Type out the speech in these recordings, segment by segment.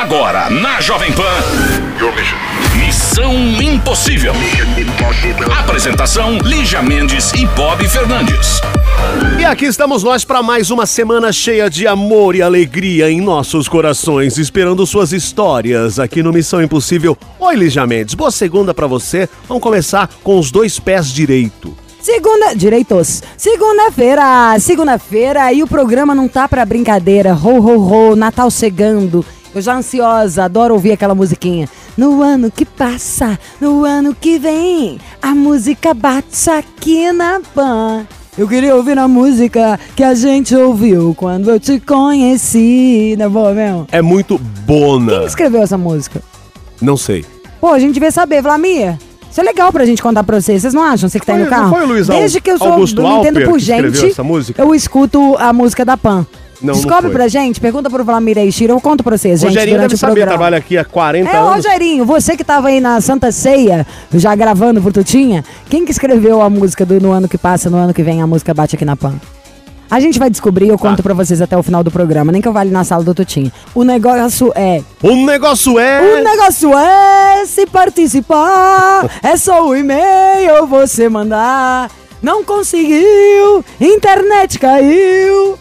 Agora, na Jovem Pan. Missão Impossível. Apresentação: Lígia Mendes e Bob Fernandes. E aqui estamos nós para mais uma semana cheia de amor e alegria em nossos corações, esperando suas histórias aqui no Missão Impossível. Oi, Lígia Mendes, boa segunda para você. Vamos começar com os dois pés direito. Segunda, direitos. Segunda-feira, segunda-feira e o programa não tá pra brincadeira. Ho, ho, ho, Natal chegando. Eu já ansiosa, adoro ouvir aquela musiquinha. No ano que passa, no ano que vem, a música bate aqui na pan. Eu queria ouvir a música que a gente ouviu quando eu te conheci, não é boa mesmo? É muito bona. Quem escreveu essa música? Não sei. Pô, a gente devia saber, Vlamir. Isso é legal pra gente contar pra vocês. Vocês não acham? Você que tá aí no carro? foi o Luiz Desde Au- que eu sou Augusto do Nintendo Alper por gente, eu escuto a música da Pan. Não, não Descobre foi. pra gente, pergunta pro Vlamir Shira, eu conto pra vocês, gente, Rogerinho durante deve o saber, programa. trabalha aqui há 40 É, anos. Rogerinho, você que tava aí na Santa Ceia, já gravando por Tutinha, quem que escreveu a música do No Ano Que Passa, No Ano Que Vem, a música Bate Aqui na Pan? A gente vai descobrir, eu Tá. conto pra vocês até o final do programa, nem que eu vá ali na sala do Tutinha. O negócio é O negócio é. o negócio é se participar, é só o e-mail você mandar. Não conseguiu, internet caiu.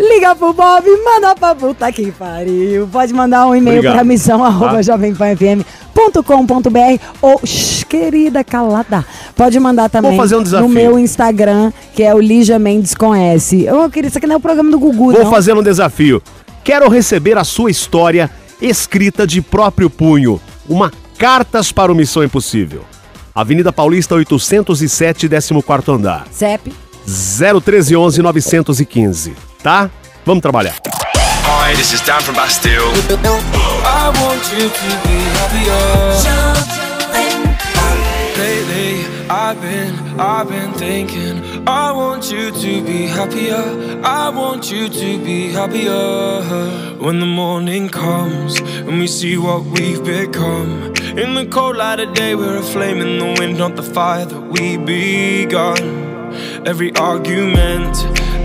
Liga pro Bob, manda pra puta que pariu. Pode mandar um e-mail Obrigado. pra missão arroba Tá. jovempanfm.com.br ou, shh, querida calada, pode mandar também fazer um desafio. no meu Instagram, que é o Lígia Mendes com S. Ô, querida, isso aqui não é o programa do Gugu, Vou não. fazer um desafio. Quero receber a sua história escrita de próprio punho. Uma Cartas para o Missão Impossível. Avenida Paulista 807, 14º andar. CEP. 01311 915. Tá? Vamos trabalhar. Hi, this is Dan from Bastille. I want you to be happier. Lately, I've been, I've been thinking. I want you to be happier. I want you to be happier. When the morning comes and we see what we've become. In the cold light of day, we're a flame in the wind, not the fire that we begun. Every argument,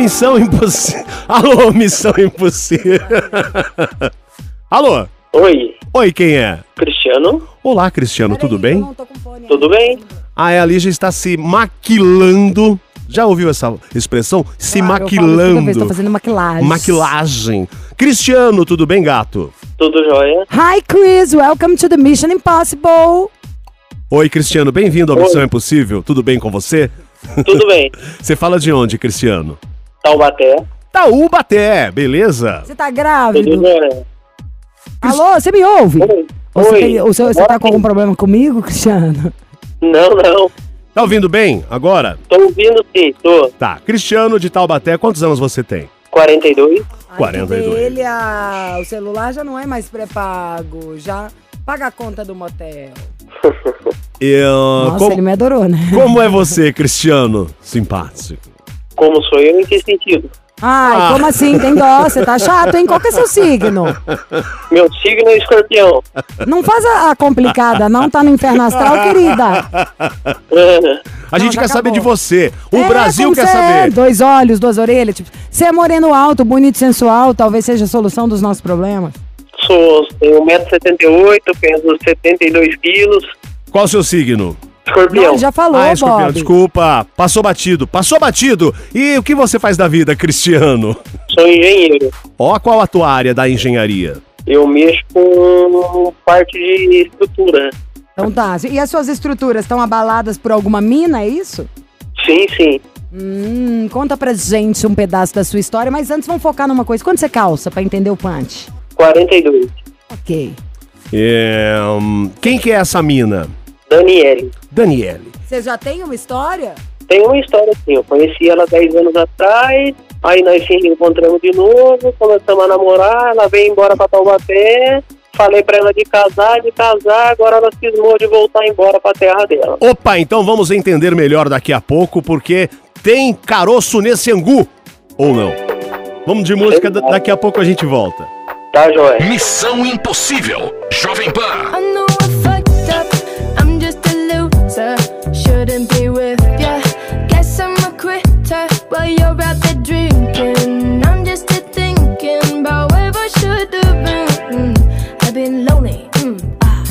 Missão Impossível. Alô, Missão Impossível. Alô? Oi, Oi, quem é? Cristiano, Olá, Cristiano, tudo Peraí, eu bem? fone tudo bem? Ah, é, a Lígia está se maquilando. Já ouviu essa expressão? Se toda maquilando. Tô fazendo maquilagem. Maquilagem. Cristiano, tudo bem, gato? Tudo jóia? Hi, Chris. Welcome to the Mission Impossible. Oi, Cristiano, bem-vindo ao Oi. Missão Impossível. Tudo bem com você? Tudo bem. Você fala de onde, Cristiano? Taubaté, Taubaté, beleza? Você tá grávido? jóia? Alô, você me ouve? Oi. Ou você, Oi. tem- ou você, você tá com algum problema comigo, Cristiano? Não, não. Tá ouvindo bem agora? Tô ouvindo sim, tô. Tá. Cristiano de Taubaté, quantos anos você tem? 42. 42. Ele, a, o celular já não é mais pré-pago. Já paga a conta do motel. E, ah, Nossa, como, ele me adorou, né? como é você, Cristiano? Simpático. Como sou eu, em que sentido? Ai, Ah. como assim? Tem dó, você tá chato, hein? Qual que é seu signo? Meu signo é escorpião. Não faz a, a complicada, não tá no inferno astral, querida. A gente já quer saber acabou. de você. O É, Brasil quer é, saber. dois olhos, duas orelhas. Tipo, você é moreno alto, bonito, sensual, talvez seja a solução dos nossos problemas. Sou, tenho 1,78m, peso 72 quilos. Qual o seu signo? Escorpião. Não, já falou, ah, escorpião, Bob. desculpa. Passou batido. Passou batido. E o que você faz da vida, Cristiano? Sou engenheiro. Ó, qual a tua área da engenharia? Eu mexo com parte de estrutura. Então tá. E as suas estruturas estão abaladas por alguma mina, é isso? Sim, sim. Hum, conta pra gente um pedaço da sua história, mas antes vamos focar numa coisa. Quando você calça, pra entender o punch? 42. Ok. É, hum, quem que é essa mina? Daniele. Daniele. Você já tem uma história? Tem uma história assim, eu conheci ela 10 anos atrás, aí nós se reencontramos de novo, começamos a namorar, ela veio embora pra Taubaté, falei pra ela de casar, de casar, agora ela cismou de voltar embora pra terra dela. Opa, então vamos entender melhor daqui a pouco, porque tem caroço nesse angu. Ou não? Vamos de música, da- daqui a pouco a gente volta. Tá, joia? Missão Impossível. Jovem Pan. You're out there drinking. I'm just a thinking about where I should have been. I've been lonely. Mm, ah.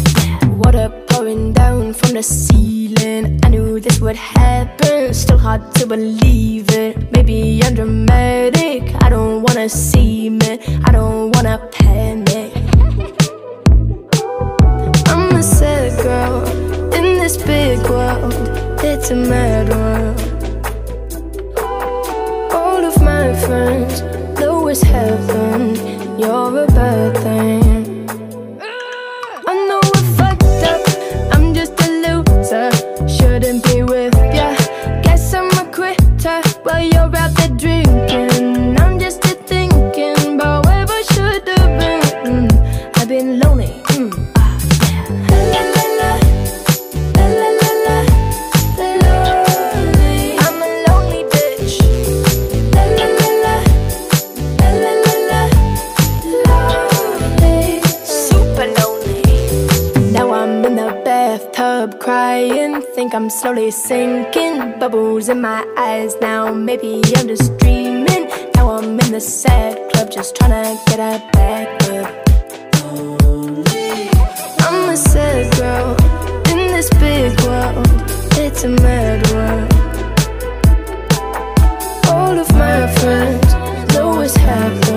Water pouring down from the ceiling. I knew this would happen. Still hard to believe it. Maybe I'm dramatic. I don't wanna see me. I don't wanna panic. I'm a sad girl in this big world. It's a mad world. My friends know it's heaven. You're a bad thing. I know I fucked up. I'm just a loser. Shouldn't be with ya. Guess I'm a quitter while you're out there drinking. Crying. Think I'm slowly sinking. Bubbles in my eyes now. Maybe I'm just dreaming. Now I'm in the sad club, just trying to get a back up. I'm a sad girl in this big world. It's a mad world. All of my friends know it's happened.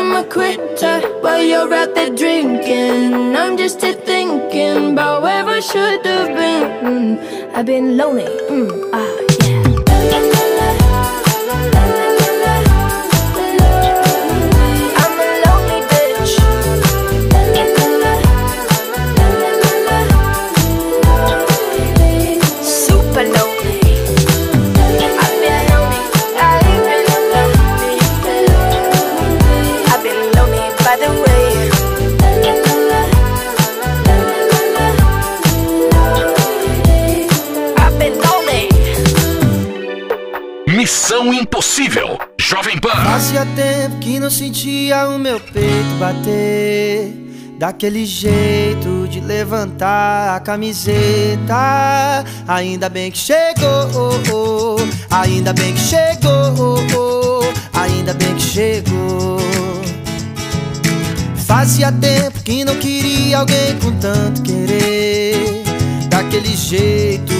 I'm a quitter while you're out there drinking. I'm just here thinking about where I should have been. Mm, I've been lonely. Mm, ah, yeah. Impossível. Jovem Pan. Fazia tempo que não sentia o meu peito bater Daquele jeito de levantar a camiseta Ainda bem que chegou, ainda bem que chegou, ainda bem que chegou Fazia tempo que não queria alguém com tanto querer Daquele jeito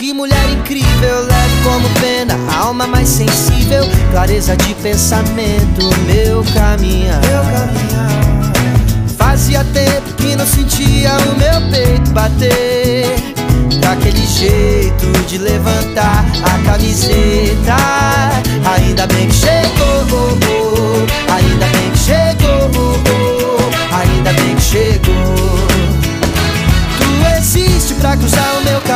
Que mulher incrível, leve como pena, alma mais sensível, clareza de pensamento, meu caminhar. Meu caminhar. Fazia tempo que não sentia o meu peito bater Daquele jeito de levantar a camiseta Ainda bem que chegou, oh, oh. ainda bem que chegou, oh. ainda bem que chegou Tu existe pra cruzar o meu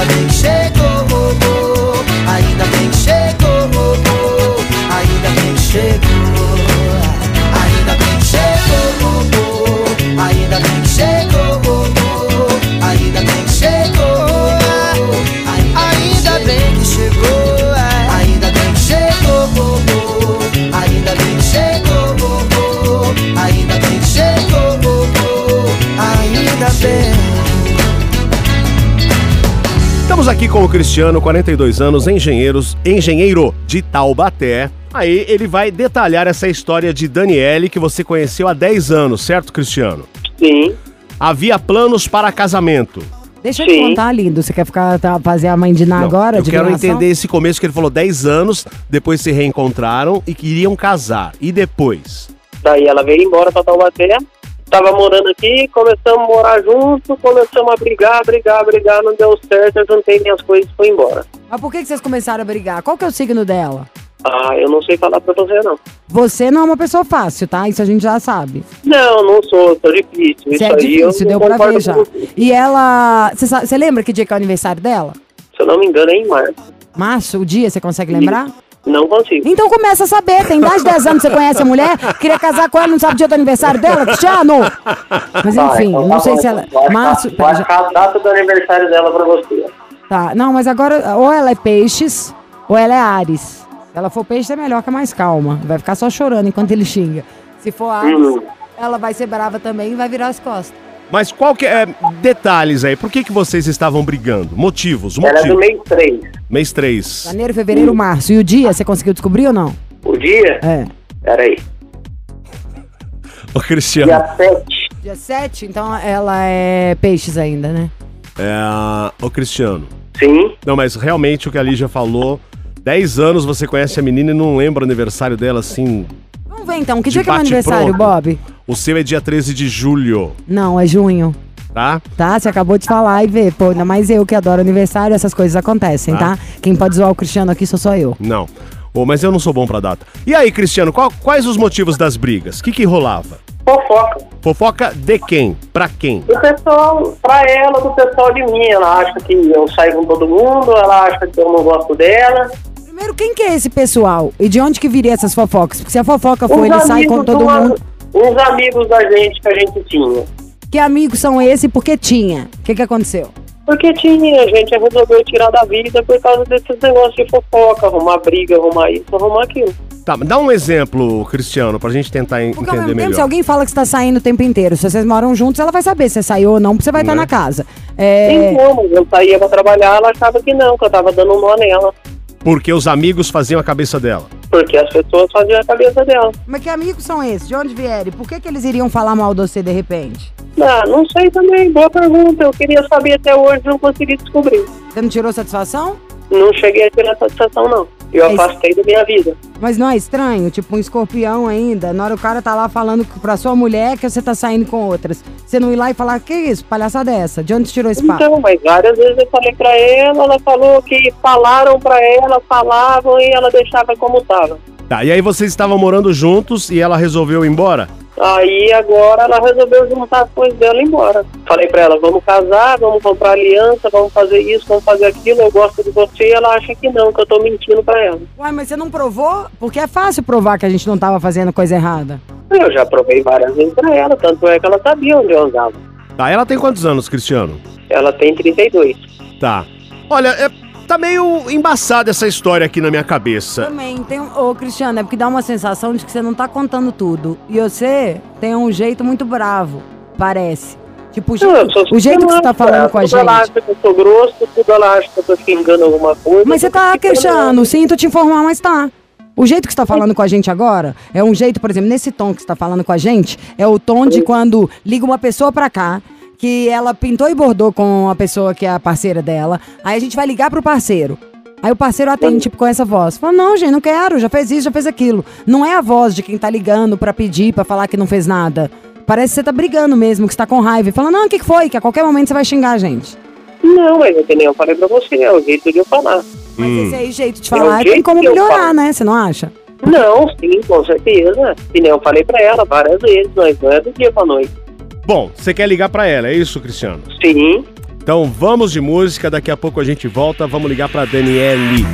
Ainda bem que chegou, oh, oh. ainda bem que chegou, oh, ainda bem que chegou. Aqui com o Cristiano, 42 anos, engenheiros, engenheiro de Taubaté. Aí ele vai detalhar essa história de Daniele que você conheceu há 10 anos, certo, Cristiano? Sim. Havia planos para casamento. Deixa eu te contar, lindo. Você quer ficar tá, fazer a mãe de Ná agora? eu de quero gravação? entender esse começo que ele falou 10 anos, depois se reencontraram e queriam casar. E depois? Daí ela veio embora pra Taubaté. Tava morando aqui, começamos a morar junto, começamos a brigar, brigar, brigar, não deu certo, eu juntei minhas coisas e fui embora. Mas por que que vocês começaram a brigar? Qual que é o signo dela? Ah, eu não sei falar pra você não. Você não é uma pessoa fácil, tá? Isso a gente já sabe. Não, não sou, tô difícil. Você Isso é difícil, eu deu pra ver já. E ela. Você lembra que dia que é o aniversário dela? Se eu não me engano, é em março. Março, o dia, você consegue lembrar? Não consigo. Então começa a saber, tem mais de 10 anos que você conhece a mulher, queria casar com ela, não sabe o dia do aniversário dela, Cristiano! Mas enfim, Vai, não tá sei bom. se ela. Março. achar- Vou achar a data do aniversário dela pra você. Tá, não, mas agora, ou ela é peixes, ou ela é Ares. Se ela for peixe, é melhor que é mais calma. Vai ficar só chorando enquanto ele xinga. Se for Ares, Uhum. ela vai ser brava também e vai virar as costas. Mas qual que é. Detalhes aí, por que, que vocês estavam brigando? Motivos, Ela é do motivos. mês 3. Mês 3. Janeiro, fevereiro, março. E o dia, você conseguiu descobrir ou não? O dia? É. Peraí. Ô, Cristiano. Dia 7. Dia 7, então ela é peixes ainda, né? É, ô, Cristiano. Sim. Não, mas realmente o que a Lígia falou. 10 anos você conhece a menina e não lembra o aniversário dela assim. Vamos ver então, que dia que é meu bate aniversário, pronto. Bob? O seu é dia 13 de julho, Não, é junho. tá? Tá? Você acabou de falar e ver. Pô, ainda mais eu que adoro aniversário, essas coisas acontecem, Tá. tá? Quem pode zoar o Cristiano aqui sou só eu. Não. Ô, mas eu não sou bom pra data. E aí, Cristiano, qual- quais os motivos das brigas? O que que rolava? Fofoca. Fofoca de quem? Pra quem? Do pessoal, pra ela, do pessoal de mim. Ela acha que eu saio com todo mundo, ela acha que eu não gosto dela. Primeiro, quem que é esse pessoal? E de onde que viria essas fofocas? Porque se a fofoca for, Uns ele sai amigos com todo mundo. Uns amigos da gente que a gente tinha. Que amigos são esses e por que tinha? O que que aconteceu? Porque tinha, a gente resolveu tirar da vida por causa desses negócios de fofoca, arrumar briga, arrumar isso, arrumar aquilo. Tá, dá um exemplo, Cristiano, pra gente tentar en- Porque ao entender mesmo tempo, melhor. se alguém fala que você tá saindo o tempo inteiro, se vocês moram juntos, ela vai saber se você saiu ou não, porque você vai estar Né? na casa. É, Então, mas eu saía pra trabalhar, ela achava que não, que eu tava dando um nó nela. Porque os amigos faziam a cabeça dela. Porque as pessoas faziam a cabeça dela. Mas que amigos são esses? De onde vieram? Por que, que eles iriam falar mal de você de repente? Ah, não sei também, boa pergunta. Eu queria saber até hoje, não consegui descobrir. Você não tirou satisfação? Não cheguei a tirar satisfação, não. Eu Mas- afastei da minha vida. Mas não é estranho? Tipo, um escorpião ainda. Na hora o cara tá lá falando pra sua mulher que você tá saindo com outras. Você não ir lá e falar, que isso? Palhaçada é essa? De onde você tirou esse papo? Então, mas várias vezes eu falei pra ela, ela falou que falaram pra ela, falavam e ela deixava como tava. Tá, e aí vocês estavam morando juntos e ela resolveu ir embora? Aí agora ela resolveu juntar as coisas dela e ir embora. Falei pra ela, vamos casar, vamos comprar aliança, vamos fazer isso, vamos fazer aquilo, eu gosto de você e ela acha que não, que eu tô mentindo pra ela. Uai, mas você não provou? Porque é fácil provar que a gente não tava fazendo coisa errada. Eu já provei várias vezes pra ela, tanto é que ela sabia onde eu andava. Tá, ela tem quantos anos, Cristiano? Ela tem 32. Tá. Olha, é, tá meio embaçada essa história aqui na minha cabeça. Também tem. Ô, Cristiano, é porque dá uma sensação de que você não tá contando tudo. E você tem um jeito muito bravo, parece. Tipo, o Não, jeito, sou o jeito que você tá falando com a tudo Ela gente. acha que eu sou grosso, tudo ela acha que eu tô xingando alguma coisa. Mas você tô tá queixando, sinto te informar, mas tá. O jeito que você tá falando com a gente agora é um jeito, por exemplo, nesse tom que você tá falando com a gente, é o tom de quando liga uma pessoa pra cá, que ela pintou e bordou com a pessoa que é a parceira dela, aí a gente vai ligar pro parceiro. Aí o parceiro atende, tipo, com essa voz. Fala, não, gente, não quero, já fez isso, já fez aquilo. Não é a voz de quem tá ligando pra pedir, pra falar que não fez nada. Parece que você tá brigando mesmo, que você tá com raiva. E fala, não, o que, que foi? Que a qualquer momento você vai xingar a gente. Não, mas é que nem eu falei pra você, é o jeito de eu falar. Mas Hum. esse aí, jeito de É falar, tem jeito como eu melhorar, né? Você não acha? Não, sim, com certeza. E nem eu falei pra ela várias vezes, mas não é do dia pra noite. Bom, você quer ligar pra ela, é isso, Cristiano? Sim. Então vamos de música, daqui a pouco a gente volta. Vamos ligar pra Daniele.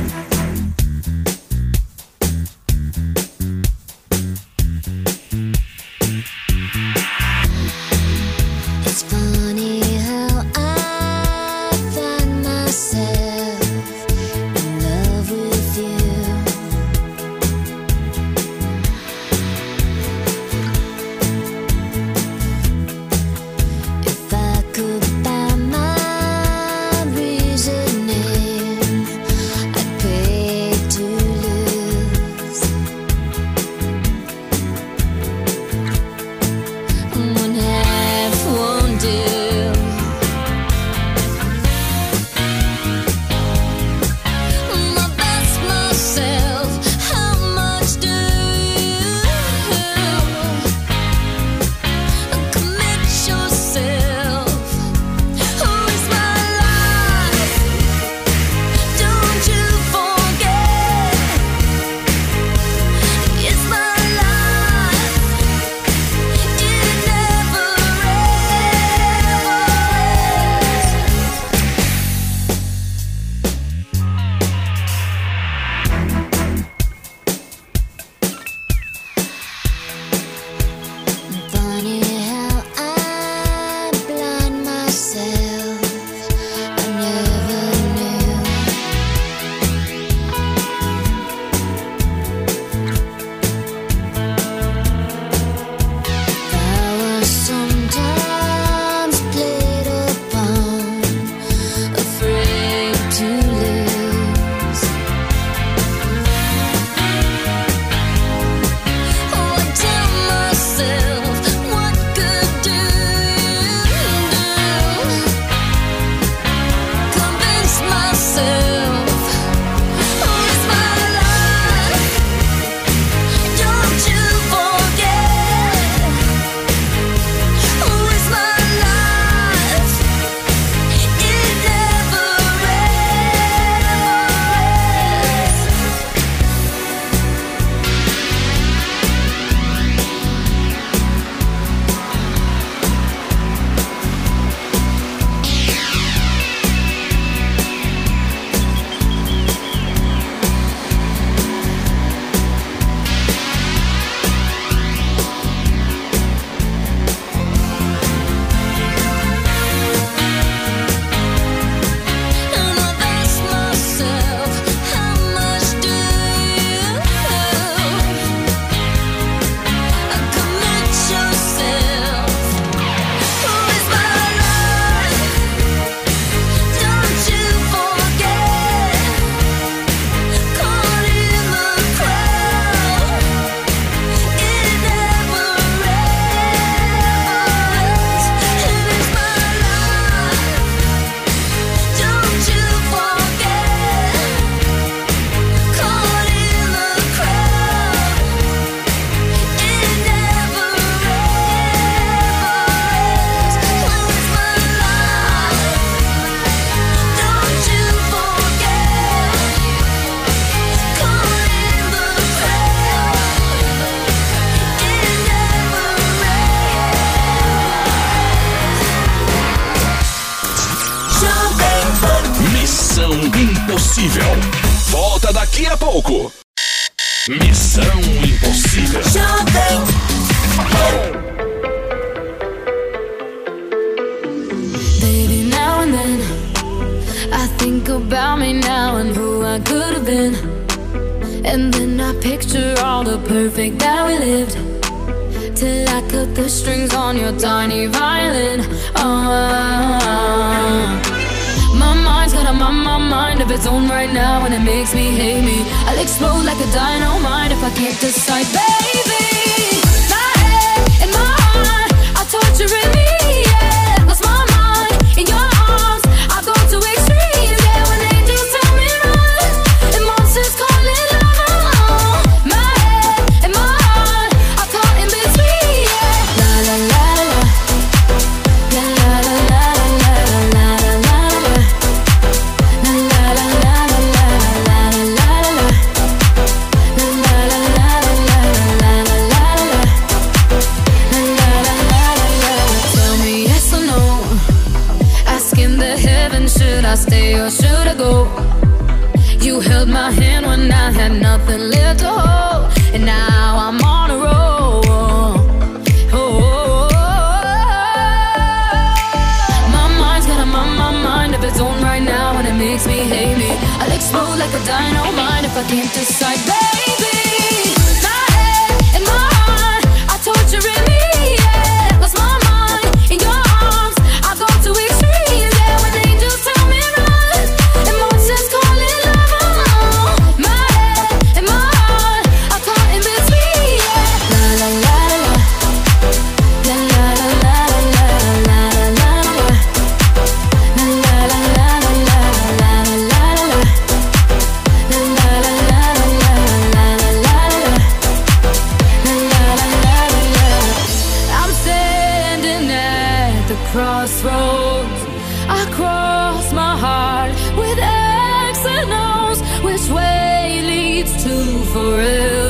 Crossroads. I cross my heart with X and O's. Which way leads to forever?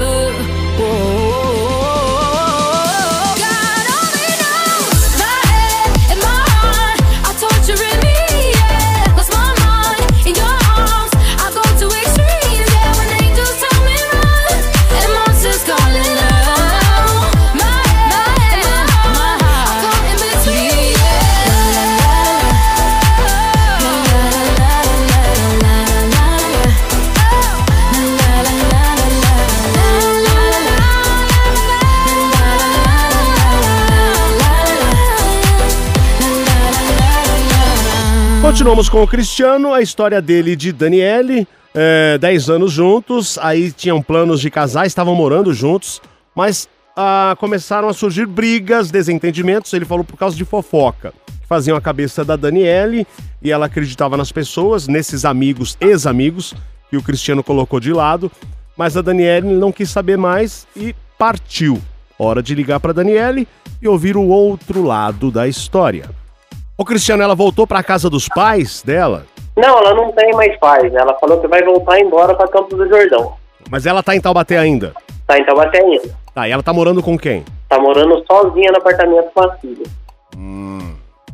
Continuamos com o Cristiano, a história dele e de Daniele, é, 10 anos juntos, aí tinham planos de casar, estavam morando juntos, mas ah, começaram a surgir brigas, desentendimentos, ele falou por causa de fofoca, faziam a cabeça da Daniele, e ela acreditava nas pessoas, nesses amigos, ex-amigos, que o Cristiano colocou de lado, mas a Daniele não quis saber mais e partiu. Hora de ligar para Daniele e ouvir o outro lado da história. Ô Cristiano, ela voltou pra casa dos pais dela, Não, ela não tem mais pais. Ela falou que vai voltar embora pra Campos do Jordão. mas ela tá em Taubaté ainda. Tá em Taubaté ainda. Tá, e ela tá morando com quem? Tá morando sozinha no apartamento com a filha.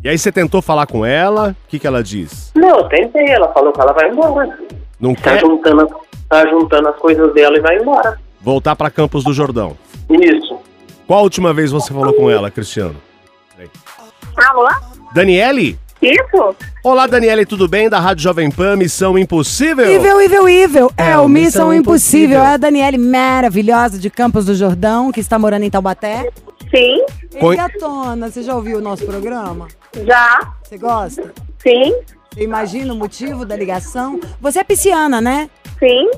E aí você tentou falar com ela, o que que ela diz? Não, eu tentei. Ela falou que ela vai embora. Não Tá quer juntando, tá juntando as coisas dela e vai embora. voltar pra Campos do Jordão. Isso. Qual a última vez você falou com ela, Cristiano? Alô? Daniele? Isso? Olá, Daniele, tudo bem? Da Rádio Jovem Pan, Missão Impossível? Evil, evil, evil. É, É o Missão Missão Impossível. Impossível. É a Daniele maravilhosa de Campos do Jordão, que está morando em Taubaté. Sim. Coi- E gatona, você já ouviu o nosso programa? Já. Você gosta? Sim. Você imagina o motivo da ligação? Você é pisciana, né? Sim.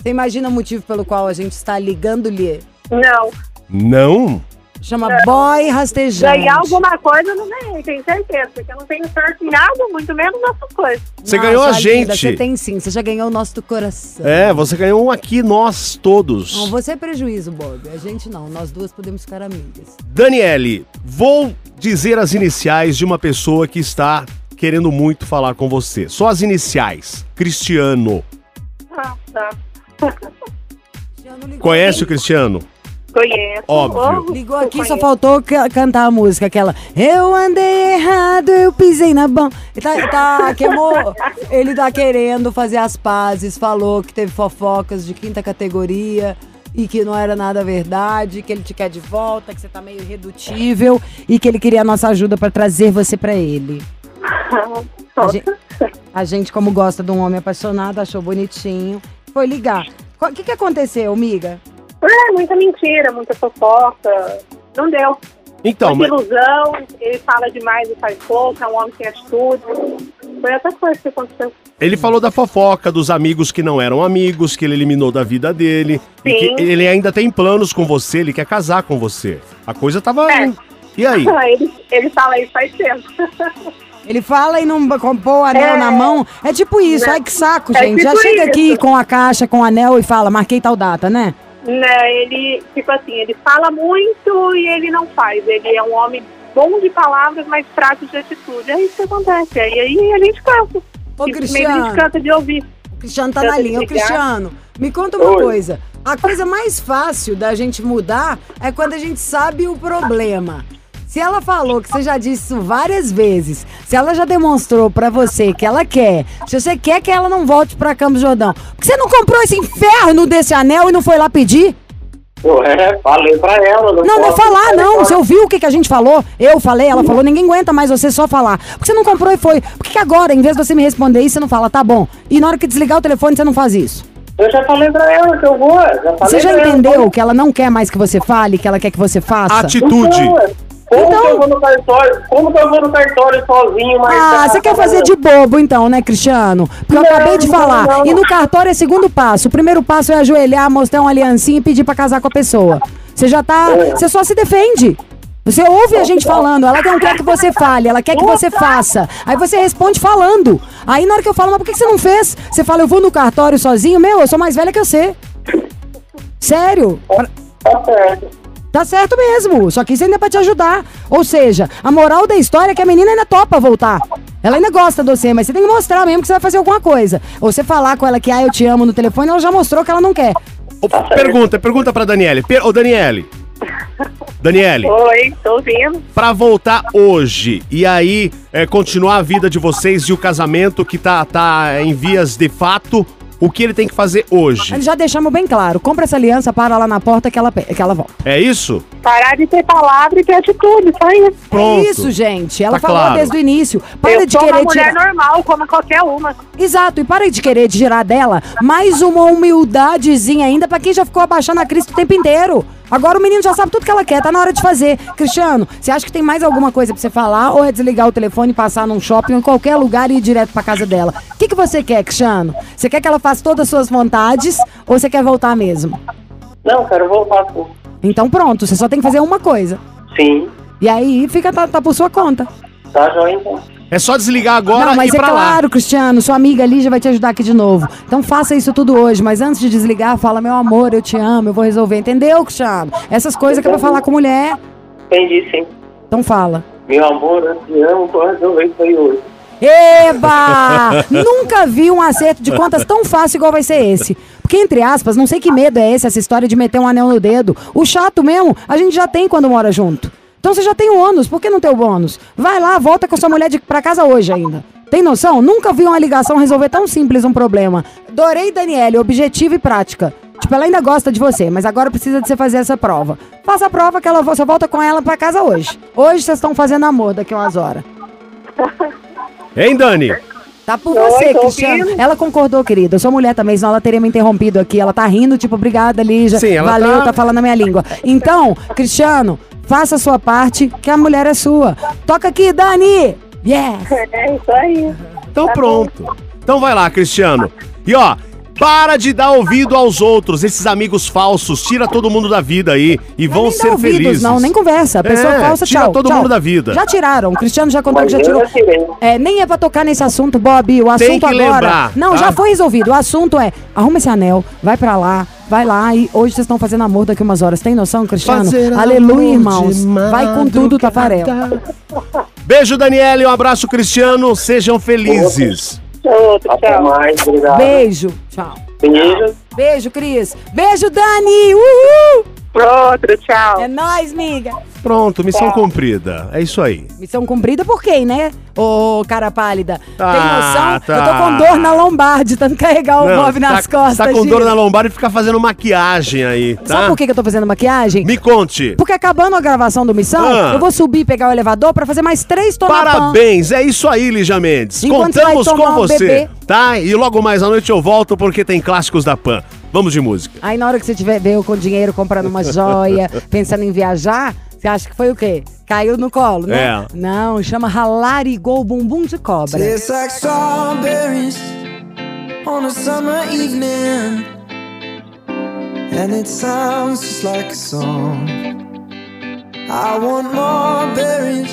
Você imagina o motivo pelo qual a gente está ligando-lhe? Não. Não? Chama boy rastejante. Ganhar alguma coisa eu não ganhei, tenho certeza. Porque eu não tenho sorte em nada, muito menos nessas coisas. Você Nossa, ganhou a gente. Você tem sim, você já ganhou o nosso do coração. É, você ganhou um aqui, nós Não, todos. você é prejuízo, Bob. A gente não. Nós duas podemos ficar amigas. Daniele, vou dizer as iniciais de uma pessoa que está querendo muito falar com você. Só as iniciais. Cristiano. Ah, tá. Conhece o Cristiano? Conheço. Óbvio. Oh, Ligou aqui, conheço. só faltou ca- cantar a música, aquela Eu andei errado, eu pisei na bom. Ele tá, tá, queimou. Ele tá querendo fazer as pazes, falou que teve fofocas de quinta categoria e que não era nada verdade, que ele te quer de volta, que você tá meio irredutível e que ele queria a nossa ajuda pra trazer você pra ele. A gente, a gente, como gosta de um homem apaixonado, achou bonitinho, foi ligar. O que, que aconteceu, amiga? É, muita mentira, muita fofoca. Não deu. Então, Muita mas, ilusão, ele fala demais e faz pouco, é um homem sem atitude. Foi outra coisa que aconteceu. ele falou da fofoca, dos amigos que não eram amigos, que ele eliminou da vida dele. E Sim. que ele ainda tem planos com você, ele quer casar com você. A coisa tava. É. E aí? Ele, ele fala isso faz tempo. Ele fala e não compõe o anel É. na mão. É tipo isso, Né? ai que saco, É gente. Já tipo chega aqui isso. com a caixa, com o anel e fala, marquei tal data, né? Né, ele, tipo assim, ele fala muito e ele não faz. Ele é um homem bom de palavras, mas fraco de atitude. É isso que acontece. Aí, aí a gente cansa. Ô, Simplesmente Cristiano. a gente cansa de ouvir. O Cristiano tá Eu na linha. Ô. Cristiano, me conta uma Oi. coisa. A coisa mais fácil da gente mudar é quando a gente sabe o problema. Se ela falou que você já disse isso várias vezes, se ela já demonstrou pra você que ela quer, se você quer que ela não volte pra Campos Jordão, por que você não comprou esse inferno desse anel e não foi lá pedir? Ué, falei pra ela. Não, não posso falar, sair não. Você ouviu o que, que a gente falou? Eu falei, ela falou, ninguém aguenta mais você só falar. Por que você não comprou e foi? Por que, que agora, em vez de você me responder isso, você não fala, tá bom? E na hora que desligar o telefone, você não faz isso? Eu já falei pra ela que eu vou. Já falei Você já pra ela. entendeu que ela não quer mais que você fale, que ela quer que você faça? Atitude. Então, Como Então- que eu vou no cartório? Como que eu vou no cartório sozinho, mas. Ah, você quer fazer de bobo então, né, Cristiano? Porque eu Não, acabei de não, falar. não. E no cartório é segundo passo. O primeiro passo é ajoelhar, mostrar uma aliancinha e pedir pra casar com a pessoa. Você já tá. É. Você só se defende. Você ouve a gente falando, ela não quer que você fale, ela quer que você faça. Aí você responde falando. Aí na hora que eu falo, mas por que que você não fez? Você fala, eu vou no cartório sozinho? Meu, eu sou mais velha que você. Sério. Tá certo. Tá certo mesmo, só que isso ainda é pra te ajudar. Ou seja, a moral da história é que a menina ainda topa voltar. Ela ainda gosta de você, mas você tem que mostrar mesmo que você vai fazer alguma coisa. Ou você falar com ela que, ah, eu te amo no telefone, ela já mostrou que ela não quer. Ô, pergunta, pergunta pra Daniele. Per- Ô, Daniele. Daniele, Oi, tô ouvindo. pra voltar hoje e aí é, continuar a vida de vocês e o casamento que tá, tá em vias de fato, o que ele tem que fazer hoje? Já deixamos bem claro. Compra essa aliança, para lá na porta que ela, que ela volta. É isso? Parar de ter palavra e ter atitude, só isso. Pronto. É isso, gente. Ela Tá falou claro. desde o início. Para eu de sou uma querer mulher tirar. normal, como qualquer uma. Exato, e para de querer tirar dela mais uma humildadezinha ainda pra quem já ficou abaixando a Cristo o tempo inteiro. Agora o menino já sabe tudo que ela quer, tá na hora de fazer. Cristiano, você acha que tem mais alguma coisa pra você falar ou é desligar o telefone, passar num shopping em qualquer lugar e ir direto pra casa dela? O que, que você quer, Cristiano? Você quer que ela faça todas as suas vontades ou você quer voltar mesmo? Não, quero voltar. pô. Então pronto, você só tem que fazer uma coisa. Sim. E aí fica tá, tá por sua conta. Tá joia então. É só desligar agora Não, mas e é pra lá. claro, Cristiano, sua amiga Lígia vai te ajudar aqui de novo. Então faça isso tudo hoje, mas antes de desligar, fala, meu amor, eu te amo, eu vou resolver. Entendeu, Cristiano? Essas coisas que é pra falar com mulher. Entendi sim. Então fala. Meu amor, eu te amo, tô resolvendo isso aí hoje. Eba! Nunca vi um acerto de contas tão fácil igual vai ser esse. Porque, entre aspas, não sei que medo é esse, essa história de meter um anel no dedo. O chato mesmo, a gente já tem quando mora junto. Então você já tem o ônus, por que não ter o bônus? Vai lá, volta com sua mulher de, pra casa hoje ainda. Tem noção? Nunca vi uma ligação resolver tão simples um problema. Adorei, Daniele, objetivo e prática. Tipo, ela ainda gosta de você, mas agora precisa de você fazer essa prova. Faça a prova que ela, você volta com ela pra casa hoje. Hoje vocês estão fazendo amor daqui a umas horas. Hein, Dani? Tá por Oi, você, Cristiano. ouvindo. Ela concordou, querida. Eu sou mulher também, senão ela teria me interrompido aqui. Ela tá rindo, tipo, obrigada, Lígia. Sim, ela Valeu, tá- tá... falando a minha língua. Então, Cristiano, faça a sua parte, que a mulher é sua. Toca aqui, Dani! Yeah! É isso aí. Então Tá pronto. Então vai lá, Cristiano. E ó, para de dar ouvido aos outros, esses amigos falsos. Tira todo mundo da vida aí e vão Nem dá ser ouvidos, felizes. Não, nem conversa. A pessoa É, falsa, tira tchau. todo tchau. mundo da vida. Já tiraram. O Cristiano já contou Mas que já tirou. É, nem é pra tocar nesse assunto, Bob. O assunto que agora. lembrar, não, tá? já foi resolvido. O assunto é: arruma esse anel, vai pra lá, vai lá e hoje vocês estão fazendo amor daqui umas horas. Tem noção, Cristiano? Fazer Aleluia, irmãos. Vai com tudo, Tafarel. Beijo, Daniele. Um abraço, Cristiano. Sejam felizes. Outro, Até tchau. mais, obrigado. Beijo. Tchau. Beijo. Beijo, Cris. Beijo, Dani. Uhul. Pronto, tchau. É nóis, miga. Pronto, missão cumprida. É isso aí. Missão cumprida por quem, né? Ô, cara pálida. Tem Ah, noção? tá. Eu tô com dor na lombar de tanto carregar o Não, Bob nas tá, costas. Tá com dor na lombar e fica fazendo maquiagem aí, tá? Sabe por que que eu tô fazendo maquiagem? Me conte. Porque acabando a gravação do Missão, Ah. eu vou subir e pegar o elevador pra fazer mais três tonapã. Parabéns, é isso aí, Lígia Mendes. Enquanto Contamos com um você, bebê. tá? E logo mais à noite eu volto porque tem clássicos da Pan. Vamos de música. Aí na hora que você tiver ver eu com dinheiro comprando uma joia, pensando em viajar, você acha que foi o quê? Caiu no colo, né? É. Não, chama ralar igual bumbum de cobra. Tastes like strawberries on a summer evening, and it sounds just like a song. I want more berries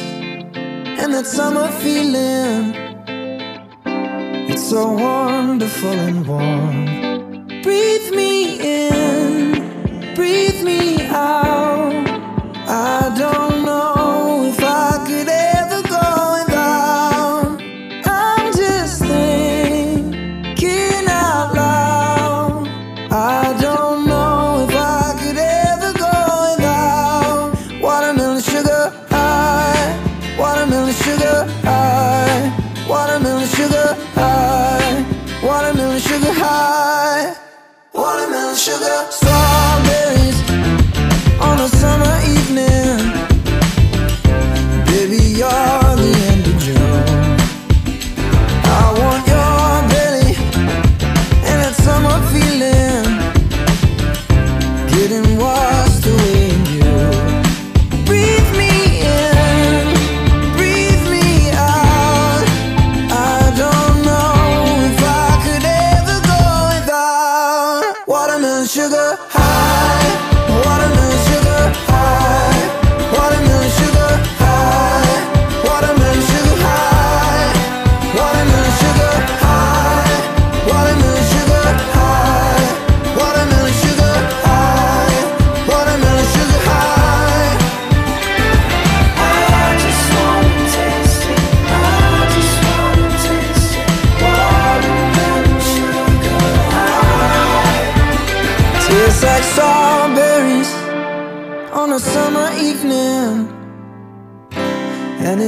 and that summer feeling. It's so wonderful and warm. Breathe me in, breathe me out. I don't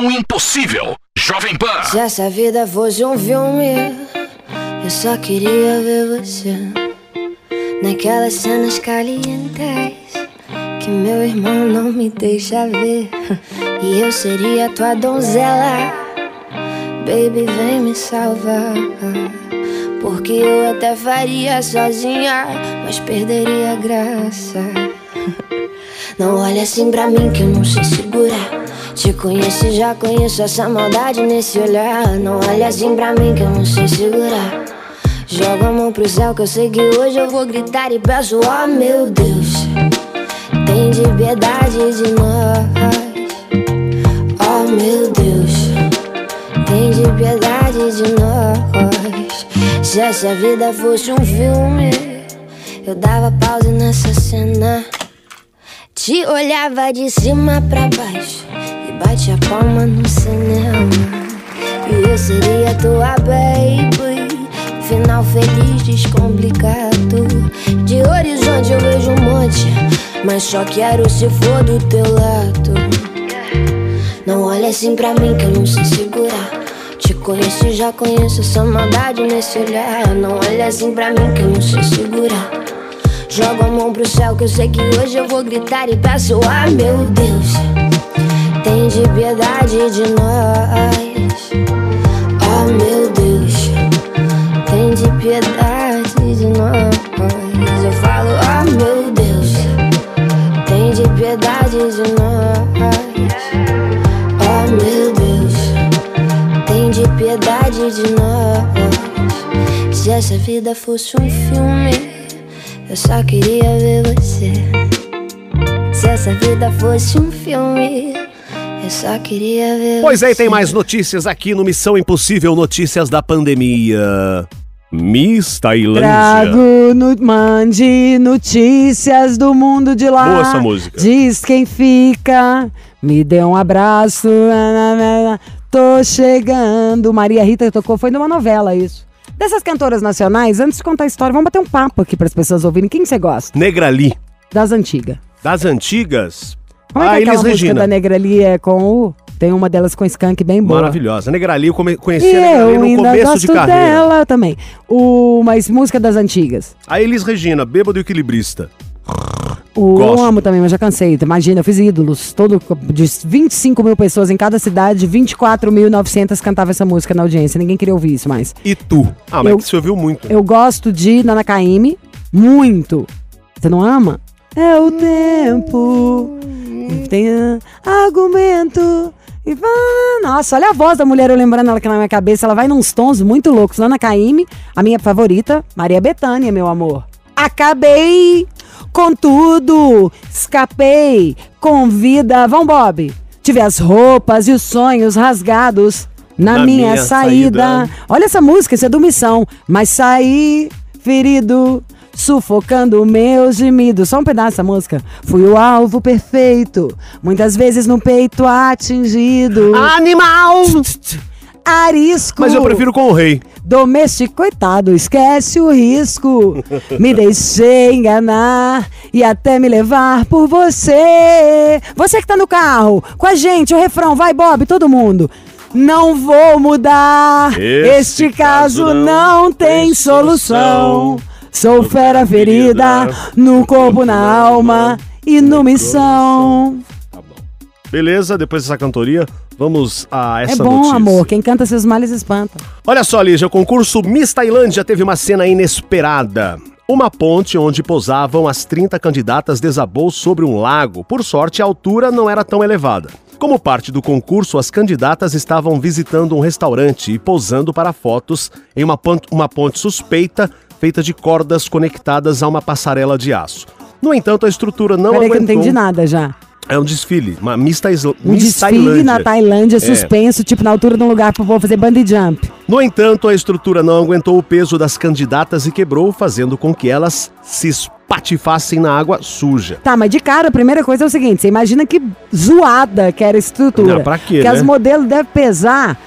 Missão Impossível. Jovem Pan. Se essa vida fosse um filme, eu só queria ver você naquelas cenas calientes que meu irmão não me deixa ver. E eu seria tua donzela, baby, vem me salvar. Porque eu até faria sozinha, mas perderia a graça. Não olha assim pra mim que eu não sei segurar. Te conheço já conheço essa maldade nesse olhar. Não olha assim pra mim que eu não sei segurar. Joga a mão pro céu que eu sei que hoje eu vou gritar e peço, oh meu Deus, tem de piedade de nós. Oh meu Deus, tem de piedade de nós. Se essa vida fosse um filme, eu dava pausa nessa cena. Te olhava de cima pra baixo e bate a palma no cinema. E eu seria tua baby. Final feliz, descomplicado. De horizonte eu vejo um monte, mas só quero se for do teu lado. Não olha assim pra mim que eu não sei segurar. Te conheço já conheço essa maldade nesse olhar. Não olha assim pra mim que eu não sei segurar. Joga a mão pro céu que eu sei que hoje eu vou gritar e peço, ah meu Deus. Tem de piedade de nós. Oh meu Deus, tem de piedade de nós. Eu falo, oh meu Deus, tem de piedade de nós. Oh meu Deus, tem de piedade de nós. Se essa vida fosse um filme, eu só queria ver você. Se essa vida fosse um filme, eu só queria ver Pois é, e tem mais notícias aqui no Missão Impossível, notícias da pandemia. Miss Tailândia. Trago, no, mande notícias do mundo de lá. Boa essa música. Diz quem fica, me dê um abraço. na, na, na. Tô chegando. Maria Rita tocou, foi numa novela isso. Dessas cantoras nacionais, antes de contar a história, vamos bater um papo aqui para as pessoas ouvirem. Quem você gosta? Negrali. Das antigas. Das antigas. Como é a que é aquela Elis música Regina. da Negrali é com o... Tem uma delas com Skank bem boa. Maravilhosa. Negrali, eu come- E conheci a Negrali no ainda começo gosto de carreira. dela também. O, mas música das antigas. A Elis Regina, bêbado e equilibrista. O, eu Gosto. amo também, mas já cansei. Imagina, eu fiz ídolos. Todo, de 25 mil pessoas em cada cidade, 24.900 cantavam essa música na audiência. Ninguém queria ouvir isso mais. E tu? Ah, mas Eu- você ouviu muito. Eu gosto de Nana Caymmi muito. Você não ama? É o tempo. Tem argumento. E Nossa, olha a voz da mulher, eu lembrando ela aqui na minha cabeça. Ela vai nos tons muito loucos. Nana Caymmi, a minha favorita, Maria Bethânia, meu amor. Acabei com tudo, escapei com vida. Vão, Bob. Tive as roupas e os sonhos rasgados na, Na minha, minha saída. saída. Olha essa música, isso é do Missão. Mas saí ferido, sufocando meus gemidos. Só um pedaço dessa música. Fui o alvo perfeito, muitas vezes no peito atingido. Animal! Arisco. Mas eu prefiro com o rei. Doméstico, coitado, esquece o risco. Me deixei enganar e até me levar por você. Você que tá no carro, com a gente, o refrão, vai Bob, todo mundo. Não vou mudar, Este este, caso, caso não, não tem solução. solução. Sou fera ferida, no corpo, na alma e no missão. Beleza, depois dessa cantoria, vamos a essa é bom, notícia. amor, quem canta seus males espanta. Olha só, Lígia, o concurso Miss Tailândia teve uma cena inesperada. Uma ponte onde pousavam as 30 candidatas desabou sobre um lago. Por sorte, a altura não era tão elevada. Como parte do concurso, as candidatas estavam visitando um restaurante e pousando para fotos em uma ponte, uma ponte suspeita feita de cordas conectadas a uma passarela de aço. No entanto, a estrutura não Peraí que eu não aguentou... entendi nada já. É um desfile, uma Miss, Taisl... Um Miss desfile Tailândia. na Tailândia, É. suspenso, tipo na altura de um lugar pro povo fazer bungee jump. No entanto, a estrutura não aguentou o peso das candidatas e quebrou, fazendo com que elas se espatifassem na água suja. Tá, mas de cara, a primeira coisa é o seguinte: você imagina que zoada que era a estrutura. Não, pra quê, Porque né? as modelos devem pesar.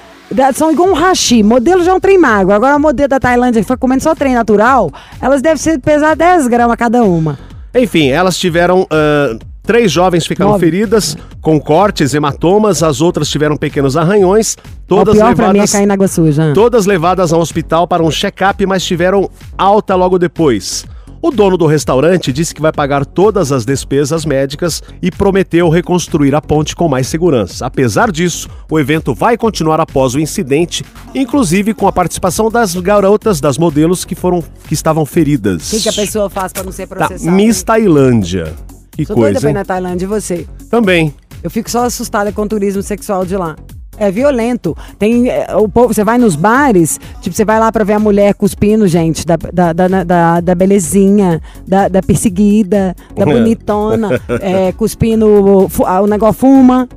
São igual um hashi. Modelo já é um trem magro. Agora a modelo da Tailândia que foi comendo só trem natural, elas devem ser pesar 10 gramas cada uma. Enfim, elas tiveram. ah, três jovens ficaram Nove. feridas, com cortes, hematomas, as outras tiveram pequenos arranhões, o todas pior pra mim é levadas. cair na água suja. Todas levadas ao hospital para um check-up, mas tiveram alta logo depois. O dono do restaurante disse que vai pagar todas as despesas médicas e prometeu reconstruir a ponte com mais segurança. Apesar disso, o evento vai continuar após o incidente, inclusive com a participação das garotas, das modelos que foram que estavam feridas. O que, que a pessoa faz pra não ser processada? Miss Tailândia. Que Sou doida coisa, pra ir na Tailândia, e você? Também. Eu fico só assustada com o turismo sexual de lá. É violento. Tem é, o povo, você vai nos bares, tipo, você vai lá pra ver a mulher cuspindo, gente, da, da, da, da, da belezinha, da, da perseguida, da É. bonitona, é, cuspindo, ah, o negócio fuma,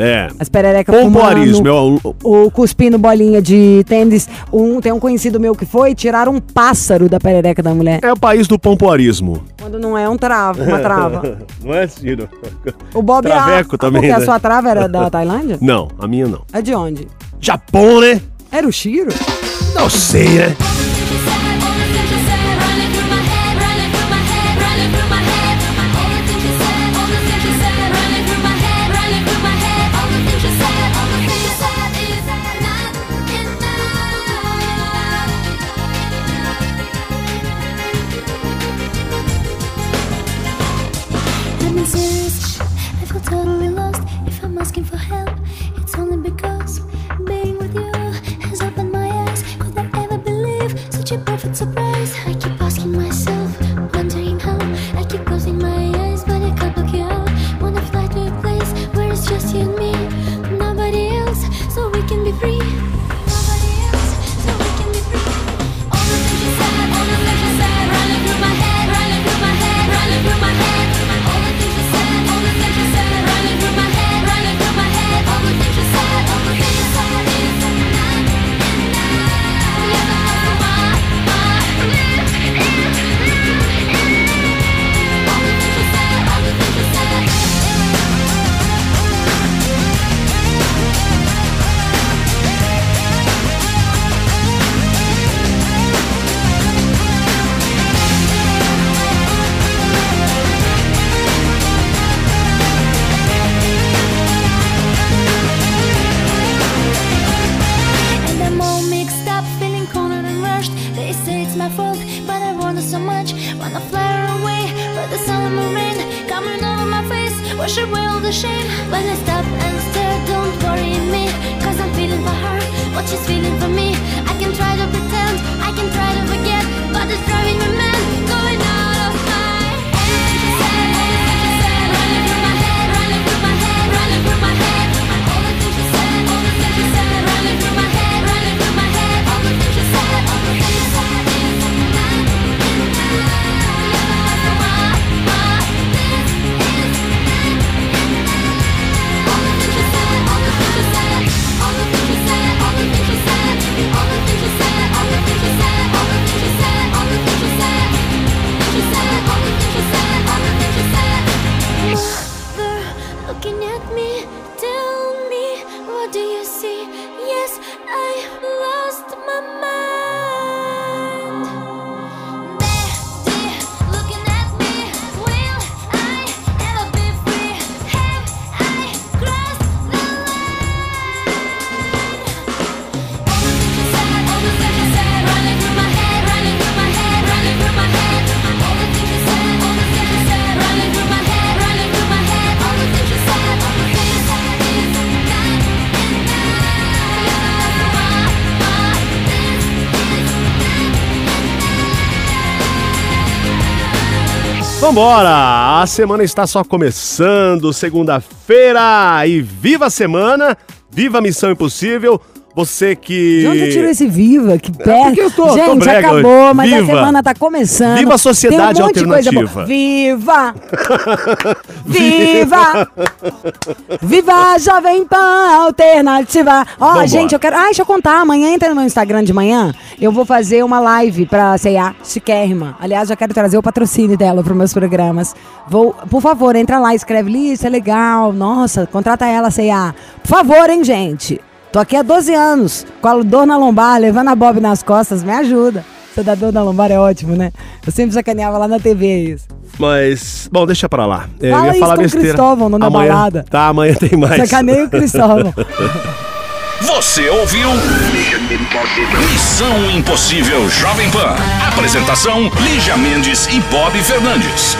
É. as pererecas Pompoarismo. fumando, é o- o cuspindo bolinha de tênis. Um, tem um conhecido meu que foi, tiraram um pássaro da perereca da mulher. É o país do pompoarismo. Quando não é um trava, uma trava. Não é, Ciro? O Bob Traveco ah, também, Porque a né? sua trava era da Tailândia? Não, a minha não. É de onde? Japão, né? Era o Shiro? Não sei, né? Vambora! A semana está só começando, segunda-feira! E viva a semana! Viva a Missão Impossível! Você que. De onde você tirou esse viva? É, que perto. É tô, Gente, tô acabou, mas viva. a semana tá começando. Viva a sociedade Tem um monte alternativa. De coisa boa. Viva! viva! viva, Jovem Pan Alternativa! Ó, gente, eu quero. Ah, deixa eu contar. Amanhã entra no meu Instagram de manhã. Eu vou fazer uma live pra CEA Chiquérrima. Aliás, já quero trazer o patrocínio dela para meus programas. Vou, por favor, entra lá, escreve isso. é legal. Nossa, contrata ela, CEA. Por favor, hein, gente? Tô aqui há 12 anos, com a dor na lombar, levando a Bob nas costas, me ajuda. Você dá dor na lombar é ótimo, né? Eu sempre sacaneava lá na TV isso. Mas, bom, deixa pra lá. É, eu Fala ia falar isso besteira. Cristóvão, não amanhã, balada. Tá, amanhã tem mais. Sacaneio o Cristóvão. Você ouviu? Missão Impossível Jovem Pan. Apresentação: Lígia Mendes e Bob Fernandes.